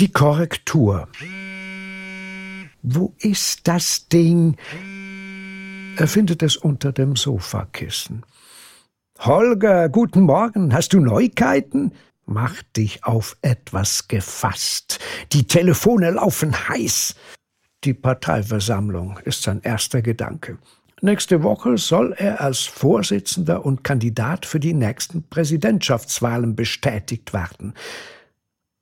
Die Korrektur. Wo ist das Ding? Er findet es unter dem Sofakissen. Holger, guten Morgen. Hast du Neuigkeiten? Mach dich auf etwas gefasst. Die Telefone laufen heiß. Die Parteiversammlung ist sein erster Gedanke. Nächste Woche soll er als Vorsitzender und Kandidat für die nächsten Präsidentschaftswahlen bestätigt werden.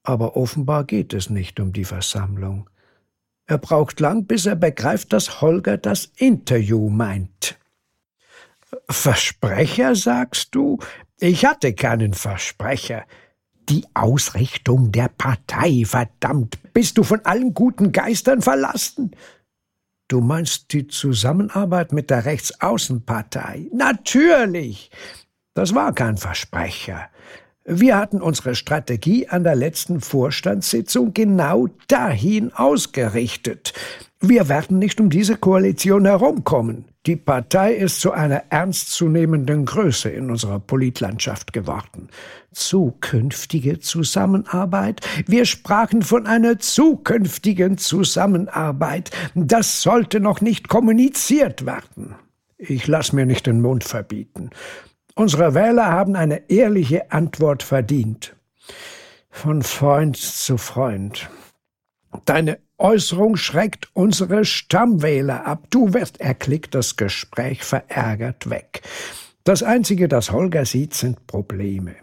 Aber offenbar geht es nicht um die Versammlung. Er braucht lang, bis er begreift, dass Holger das Interview meint. Versprecher, sagst du? Ich hatte keinen Versprecher. Die Ausrichtung der Partei, verdammt, bist du von allen guten Geistern verlassen? Du meinst die Zusammenarbeit mit der Rechtsaußenpartei? Natürlich. Das war kein Versprecher. Wir hatten unsere Strategie an der letzten Vorstandssitzung genau dahin ausgerichtet. Wir werden nicht um diese Koalition herumkommen. Die Partei ist zu einer ernstzunehmenden Größe in unserer Politlandschaft geworden. Zukünftige Zusammenarbeit? Wir sprachen von einer zukünftigen Zusammenarbeit. Das sollte noch nicht kommuniziert werden. Ich lass mir nicht den Mund verbieten. Unsere Wähler haben eine ehrliche Antwort verdient. Von Freund zu Freund. Deine Äußerung schreckt unsere Stammwähler ab. Du wirst, er klickt das Gespräch verärgert weg. Das Einzige, das Holger sieht, sind Probleme.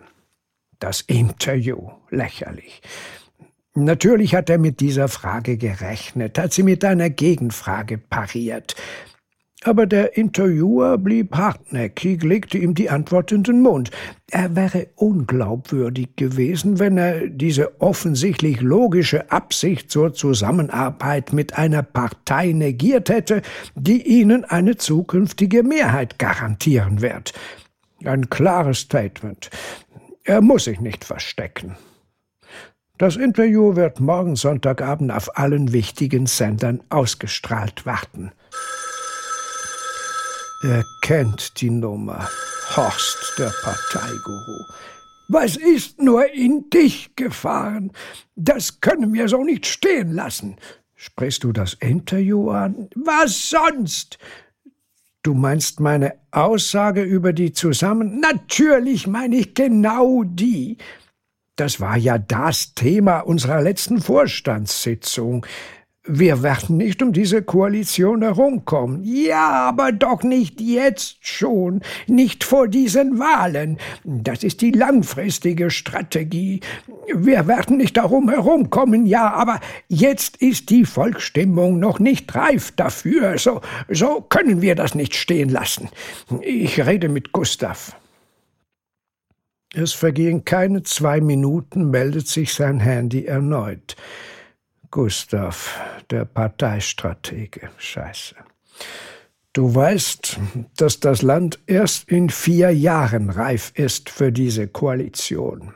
Das Interview, lächerlich. Natürlich hat er mit dieser Frage gerechnet, hat sie mit einer Gegenfrage pariert. Aber der Interviewer blieb hartnäckig, legte ihm die Antwort in den Mund. Er wäre unglaubwürdig gewesen, wenn er diese offensichtlich logische Absicht zur Zusammenarbeit mit einer Partei negiert hätte, die ihnen eine zukünftige Mehrheit garantieren wird. Ein klares Statement. Er muss sich nicht verstecken. Das Interview wird morgen Sonntagabend auf allen wichtigen Sendern ausgestrahlt werden. Er kennt die Nummer. Horst, der Parteiguru. Was ist nur in dich gefahren? Das können wir so nicht stehen lassen. Sprichst du das Interview an? Was sonst? Du meinst meine Aussage über die Zusammen... Natürlich meine ich genau die. Das war ja das Thema unserer letzten Vorstandssitzung. Wir werden nicht um diese Koalition herumkommen. Ja, aber doch nicht jetzt schon, nicht vor diesen Wahlen. Das ist die langfristige Strategie. Wir werden nicht darum herumkommen, ja, aber jetzt ist die Volksstimmung noch nicht reif dafür. So, so können wir das nicht stehen lassen. Ich rede mit Gustav. Es vergehen keine zwei Minuten, meldet sich sein Handy erneut. Gustav, der Parteistratege. Scheiße. Du weißt, dass das Land erst in vier Jahren reif ist für diese Koalition.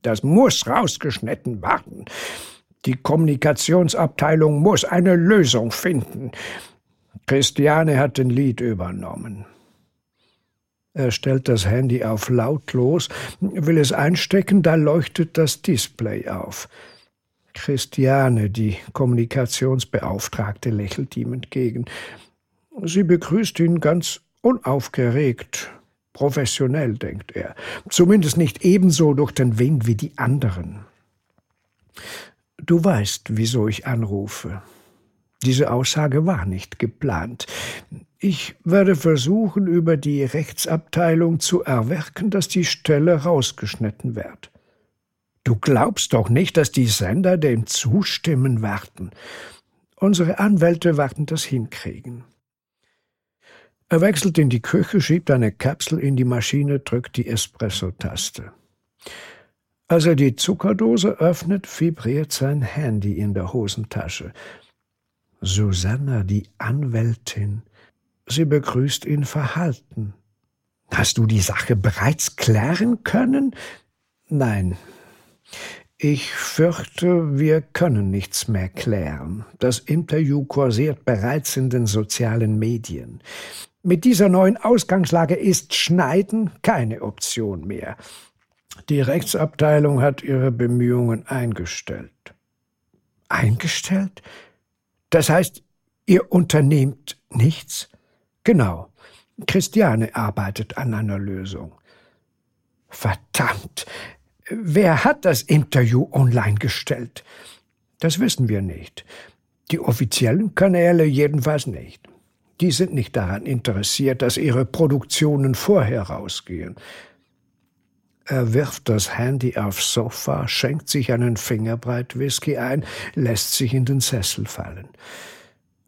Das muss rausgeschnitten werden. Die Kommunikationsabteilung muss eine Lösung finden. Christiane hat den Lied übernommen. Er stellt das Handy auf lautlos, will es einstecken, da leuchtet das Display auf. Christiane, die Kommunikationsbeauftragte, lächelt ihm entgegen. Sie begrüßt ihn ganz unaufgeregt, professionell, denkt er, zumindest nicht ebenso durch den Wind wie die anderen. Du weißt, wieso ich anrufe. Diese Aussage war nicht geplant. Ich werde versuchen, über die Rechtsabteilung zu erwirken, dass die Stelle rausgeschnitten wird. Du glaubst doch nicht, dass die Sender dem zustimmen werden. Unsere Anwälte werden das hinkriegen. Er wechselt in die Küche, schiebt eine Kapsel in die Maschine, drückt die Espresso-Taste. Als er die Zuckerdose öffnet, vibriert sein Handy in der Hosentasche. Susanna, die Anwältin, sie begrüßt ihn verhalten. Hast du die Sache bereits klären können? Nein, ich fürchte, wir können nichts mehr klären. Das Interview kursiert bereits in den sozialen Medien. Mit dieser neuen Ausgangslage ist Schneiden keine Option mehr. Die Rechtsabteilung hat ihre Bemühungen eingestellt. Eingestellt? Das heißt, ihr unternehmt nichts? Genau. Christiane arbeitet an einer Lösung. Verdammt! Wer hat das Interview online gestellt? Das wissen wir nicht. Die offiziellen Kanäle jedenfalls nicht. Die sind nicht daran interessiert, dass ihre Produktionen vorher rausgehen. Er wirft das Handy aufs Sofa, schenkt sich einen Fingerbreit Whisky ein, lässt sich in den Sessel fallen.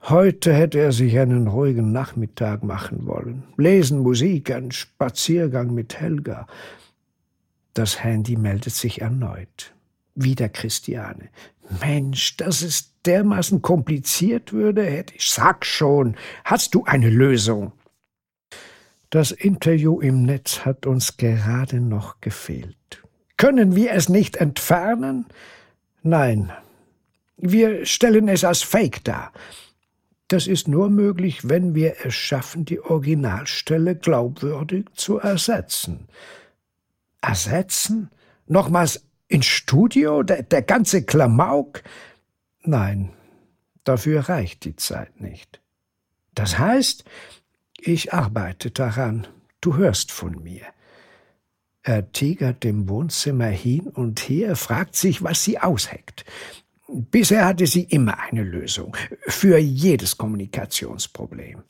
Heute hätte er sich einen ruhigen Nachmittag machen wollen. Lesen, Musik, ein Spaziergang mit Helga. Das Handy meldet sich erneut. Wieder Christiane. Mensch, dass es dermaßen kompliziert würde, hätte ich. Sag schon, hast du eine Lösung? Das Interview im Netz hat uns gerade noch gefehlt. Können wir es nicht entfernen? Nein. Wir stellen es als Fake dar. Das ist nur möglich, wenn wir es schaffen, die Originalstelle glaubwürdig zu ersetzen. Ersetzen? Nochmals ins Studio? Der, der ganze Klamauk? Nein, dafür reicht die Zeit nicht. Das heißt, ich arbeite daran, du hörst von mir. Er tigert im Wohnzimmer hin und her, fragt sich, was sie ausheckt. Bisher hatte sie immer eine Lösung für jedes Kommunikationsproblem.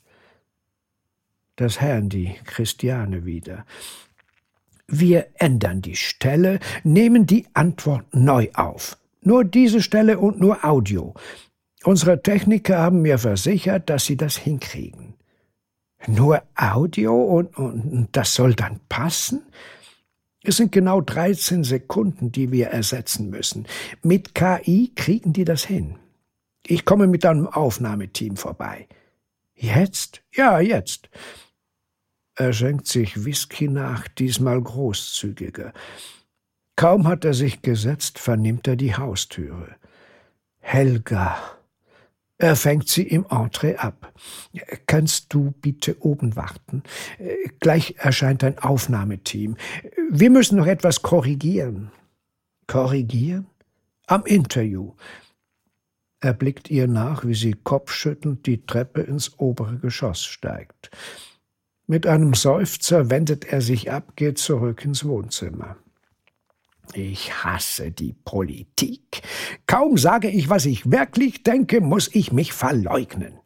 Das Handy, Christiane wieder. Wir ändern die Stelle, nehmen die Antwort neu auf. Nur diese Stelle und nur Audio. Unsere Techniker haben mir versichert, dass sie das hinkriegen. Nur Audio und, und das soll dann passen? Es sind genau 13 Sekunden, die wir ersetzen müssen. Mit KI kriegen die das hin. Ich komme mit einem Aufnahmeteam vorbei. Jetzt? Ja, jetzt. Er schenkt sich Whisky nach, diesmal großzügiger. Kaum hat er sich gesetzt, vernimmt er die Haustüre. Helga. Er fängt sie im Entree ab. Kannst du bitte oben warten? Gleich erscheint ein Aufnahmeteam. Wir müssen noch etwas korrigieren. Korrigieren? Am Interview. Er blickt ihr nach, wie sie kopfschüttelnd die Treppe ins obere Geschoss steigt. Mit einem Seufzer wendet er sich ab, geht zurück ins Wohnzimmer. Ich hasse die Politik. Kaum sage ich, was ich wirklich denke, muss ich mich verleugnen.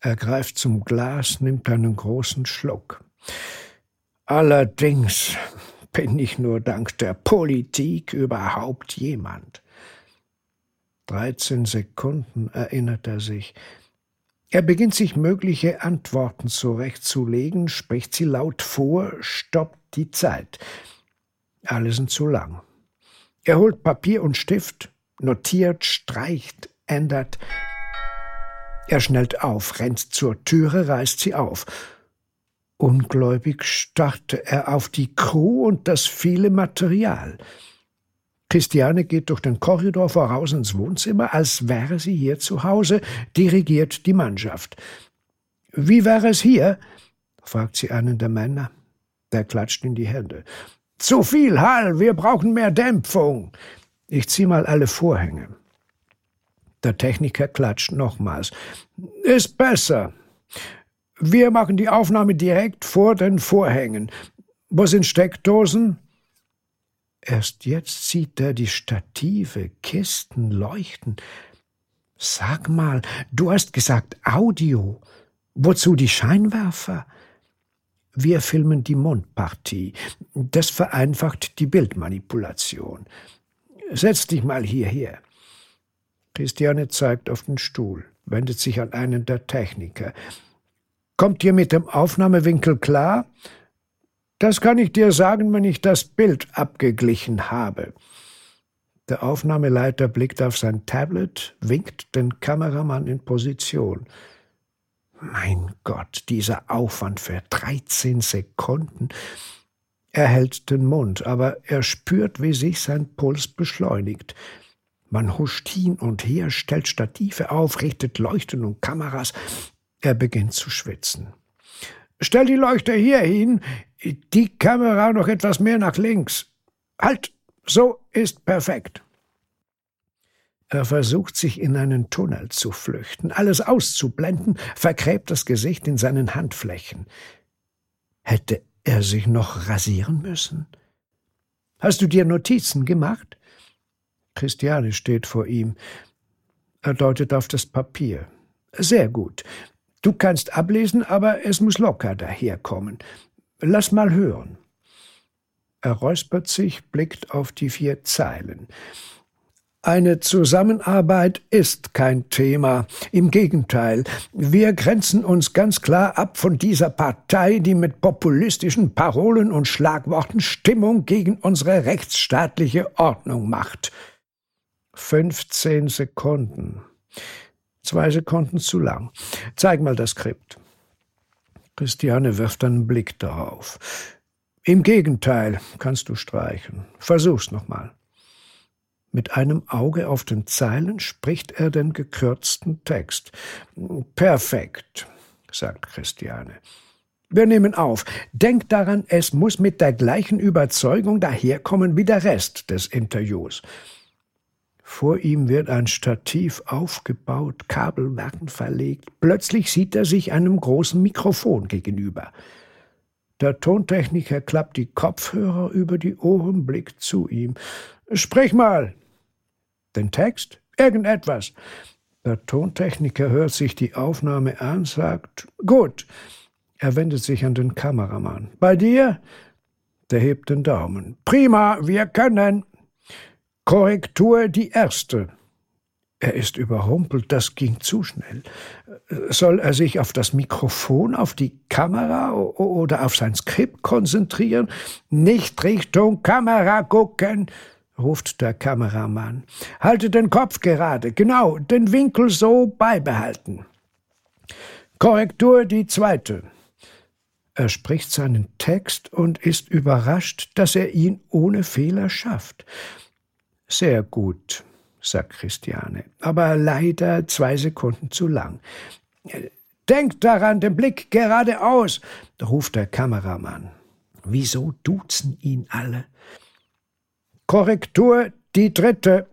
Er greift zum Glas, nimmt einen großen Schluck. Allerdings bin ich nur dank der Politik überhaupt jemand. Dreizehn Sekunden erinnert er sich. Er beginnt sich mögliche Antworten zurechtzulegen, spricht sie laut vor, stoppt die Zeit. Alle sind zu lang. Er holt Papier und Stift, notiert, streicht, ändert. Er schnellt auf, rennt zur Türe, reißt sie auf. Ungläubig starrte er auf die Crew und das viele Material. Christiane geht durch den Korridor voraus ins Wohnzimmer, als wäre sie hier zu Hause, dirigiert die Mannschaft. Wie wäre es hier? fragt sie einen der Männer. Der klatscht in die Hände. Zu viel Hall, wir brauchen mehr Dämpfung. Ich zieh mal alle Vorhänge. Der Techniker klatscht nochmals. Ist besser. Wir machen die Aufnahme direkt vor den Vorhängen. Wo sind Steckdosen? Erst jetzt sieht er die Stative, Kisten leuchten. Sag mal, du hast gesagt Audio. Wozu die Scheinwerfer? Wir filmen die Mundpartie. Das vereinfacht die Bildmanipulation. Setz dich mal hierher. Christiane zeigt auf den Stuhl, wendet sich an einen der Techniker. Kommt ihr mit dem Aufnahmewinkel klar? Das kann ich dir sagen, wenn ich das Bild abgeglichen habe. Der Aufnahmeleiter blickt auf sein Tablet, winkt den Kameramann in Position. Mein Gott, dieser Aufwand für 13 Sekunden. Er hält den Mund, aber er spürt, wie sich sein Puls beschleunigt. Man huscht hin und her, stellt Stative auf, richtet Leuchten und Kameras. Er beginnt zu schwitzen. Stell die Leuchte hier hin, die Kamera noch etwas mehr nach links. Halt, so ist perfekt. Er versucht sich in einen Tunnel zu flüchten, alles auszublenden, vergräbt das Gesicht in seinen Handflächen. Hätte er sich noch rasieren müssen? Hast du dir Notizen gemacht? Christiane steht vor ihm. Er deutet auf das Papier. Sehr gut. Du kannst ablesen, aber es muss locker daherkommen. Lass mal hören. Er räuspert sich, blickt auf die vier Zeilen. Eine Zusammenarbeit ist kein Thema. Im Gegenteil, wir grenzen uns ganz klar ab von dieser Partei, die mit populistischen Parolen und Schlagworten Stimmung gegen unsere rechtsstaatliche Ordnung macht. 15 Sekunden. Zwei Sekunden zu lang. Zeig mal das Skript. Christiane wirft einen Blick darauf. Im Gegenteil, kannst du streichen. Versuch's nochmal. Mit einem Auge auf den Zeilen spricht er den gekürzten Text. Perfekt, sagt Christiane. Wir nehmen auf. Denk daran, es muss mit der gleichen Überzeugung daherkommen wie der Rest des Interviews. Vor ihm wird ein Stativ aufgebaut, Kabel werden verlegt. Plötzlich sieht er sich einem großen Mikrofon gegenüber. Der Tontechniker klappt die Kopfhörer über die Ohren, blickt zu ihm. Sprich mal. Den Text? Irgendetwas. Der Tontechniker hört sich die Aufnahme an, sagt Gut. Er wendet sich an den Kameramann. Bei dir? Der hebt den Daumen. Prima, wir können. Korrektur die erste. Er ist überrumpelt, das ging zu schnell. Soll er sich auf das Mikrofon, auf die Kamera oder auf sein Skript konzentrieren? Nicht Richtung Kamera gucken, ruft der Kameramann. Halte den Kopf gerade, genau, den Winkel so beibehalten. Korrektur die zweite. Er spricht seinen Text und ist überrascht, dass er ihn ohne Fehler schafft. Sehr gut, sagt Christiane, aber leider zwei Sekunden zu lang. Denkt daran, den Blick geradeaus, ruft der Kameramann. Wieso duzen ihn alle? Korrektur die dritte.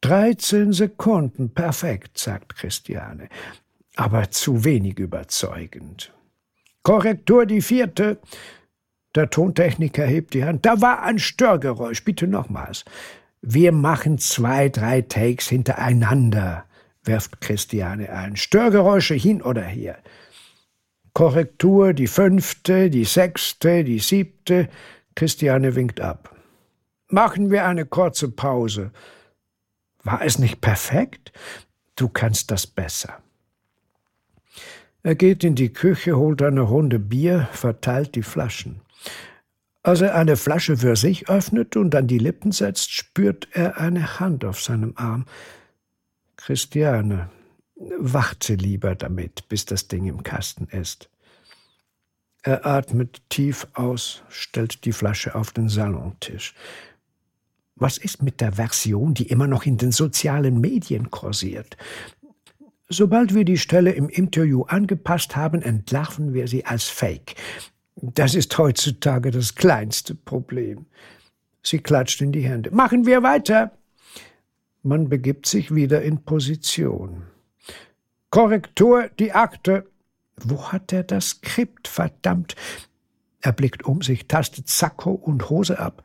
Dreizehn Sekunden, perfekt, sagt Christiane, aber zu wenig überzeugend. Korrektur die vierte. Der Tontechniker hebt die Hand. Da war ein Störgeräusch. Bitte nochmals. Wir machen zwei, drei Takes hintereinander, wirft Christiane ein. Störgeräusche hin oder her. Korrektur die fünfte, die sechste, die siebte. Christiane winkt ab. Machen wir eine kurze Pause. War es nicht perfekt? Du kannst das besser. Er geht in die Küche, holt eine Runde Bier, verteilt die Flaschen. Als er eine Flasche für sich öffnet und an die Lippen setzt, spürt er eine Hand auf seinem Arm. Christiane, warte lieber damit, bis das Ding im Kasten ist. Er atmet tief aus, stellt die Flasche auf den Salontisch. Was ist mit der Version, die immer noch in den sozialen Medien kursiert? Sobald wir die Stelle im Interview angepasst haben, entlarven wir sie als Fake. Das ist heutzutage das kleinste Problem. Sie klatscht in die Hände. Machen wir weiter. Man begibt sich wieder in Position. Korrektur, die Akte. Wo hat er das Skript, verdammt? Er blickt um sich, tastet Sakko und Hose ab.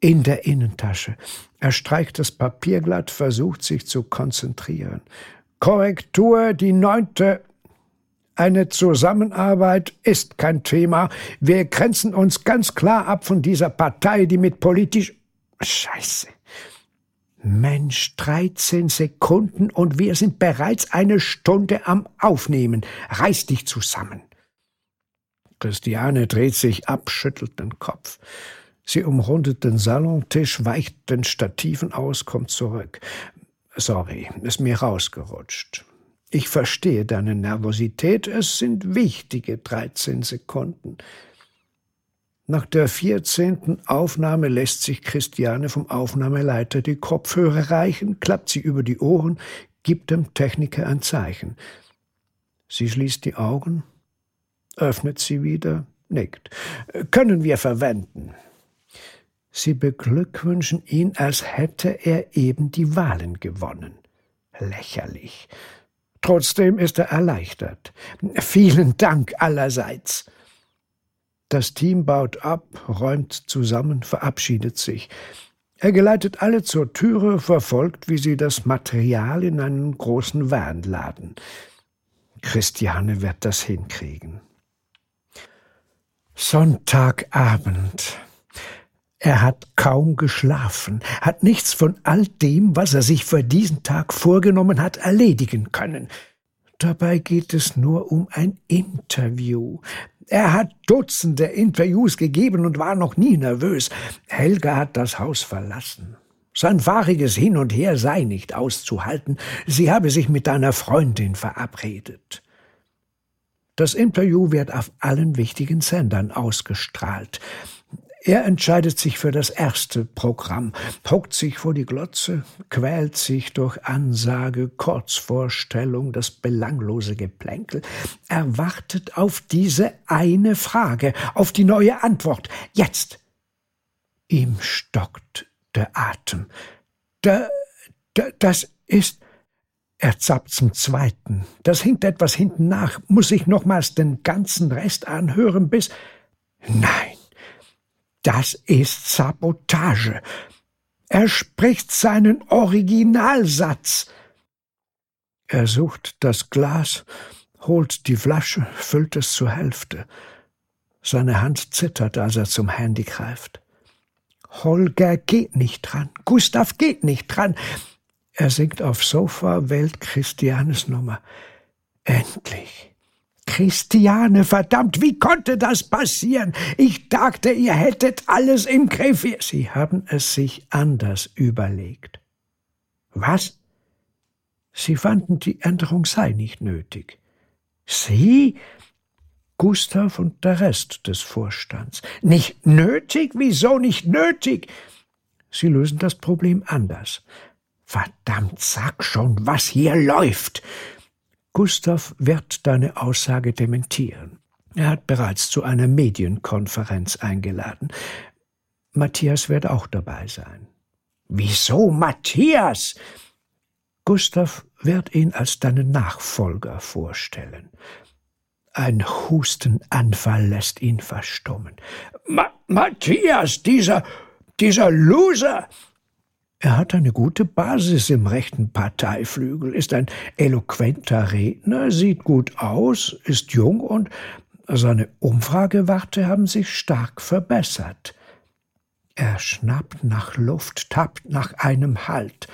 In der Innentasche. Er streicht das Papier glatt, versucht sich zu konzentrieren. Korrektur, die neunte. Eine Zusammenarbeit ist kein Thema. Wir grenzen uns ganz klar ab von dieser Partei, die mit politisch. Scheiße. Mensch, 13 Sekunden und wir sind bereits eine Stunde am Aufnehmen. Reiß dich zusammen. Christiane dreht sich ab, schüttelt den Kopf. Sie umrundet den Salontisch, weicht den Stativen aus, kommt zurück. Sorry, ist mir rausgerutscht. Ich verstehe deine Nervosität, es sind wichtige 13 Sekunden. Nach der vierzehnten Aufnahme lässt sich Christiane vom Aufnahmeleiter die Kopfhörer reichen, klappt sie über die Ohren, gibt dem Techniker ein Zeichen. Sie schließt die Augen, öffnet sie wieder, nickt. Können wir verwenden. Sie beglückwünschen ihn, als hätte er eben die Wahlen gewonnen. Lächerlich. Trotzdem ist er erleichtert. Vielen Dank allerseits. Das Team baut ab, räumt zusammen, verabschiedet sich. Er geleitet alle zur Türe, verfolgt, wie sie das Material in einen großen Van laden. Christiane wird das hinkriegen. Sonntagabend. Er hat kaum geschlafen, hat nichts von all dem, was er sich für diesen Tag vorgenommen hat, erledigen können. Dabei geht es nur um ein Interview. Er hat Dutzende Interviews gegeben und war noch nie nervös. Helga hat das Haus verlassen. Sein fahriges Hin und Her sei nicht auszuhalten. Sie habe sich mit einer Freundin verabredet. Das Interview wird auf allen wichtigen Sendern ausgestrahlt. Er entscheidet sich für das erste Programm, hockt sich vor die Glotze, quält sich durch Ansage, Kurzvorstellung, das belanglose Geplänkel. Er wartet auf diese eine Frage, auf die neue Antwort. Jetzt! Ihm stockt der Atem. Da, da, das ist. Er zappt zum zweiten. Das hinkt etwas hinten nach. Muss ich nochmals den ganzen Rest anhören bis. Nein! Das ist Sabotage. Er spricht seinen Originalsatz. Er sucht das Glas, holt die Flasche, füllt es zur Hälfte. Seine Hand zittert, als er zum Handy greift. Holger geht nicht dran. Gustav geht nicht dran. Er sinkt aufs Sofa, wählt Christianes Nummer. Endlich. Christiane, verdammt, wie konnte das passieren? Ich dachte, ihr hättet alles im Griff. Sie haben es sich anders überlegt. Was? Sie fanden, die Änderung sei nicht nötig. Sie? Gustav und der Rest des Vorstands. Nicht nötig? Wieso nicht nötig? Sie lösen das Problem anders. Verdammt, sag schon, was hier läuft. Gustav wird deine Aussage dementieren. Er hat bereits zu einer Medienkonferenz eingeladen. Matthias wird auch dabei sein. Wieso Matthias? Gustav wird ihn als deinen Nachfolger vorstellen. Ein Hustenanfall lässt ihn verstummen. Ma Matthias, dieser, dieser Loser! Er hat eine gute Basis im rechten Parteiflügel, ist ein eloquenter Redner, sieht gut aus, ist jung und seine Umfragewerte haben sich stark verbessert. Er schnappt nach Luft, tappt nach einem Halt.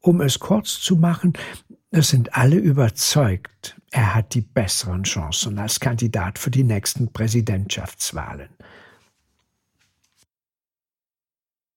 Um es kurz zu machen, es sind alle überzeugt, er hat die besseren Chancen als Kandidat für die nächsten Präsidentschaftswahlen.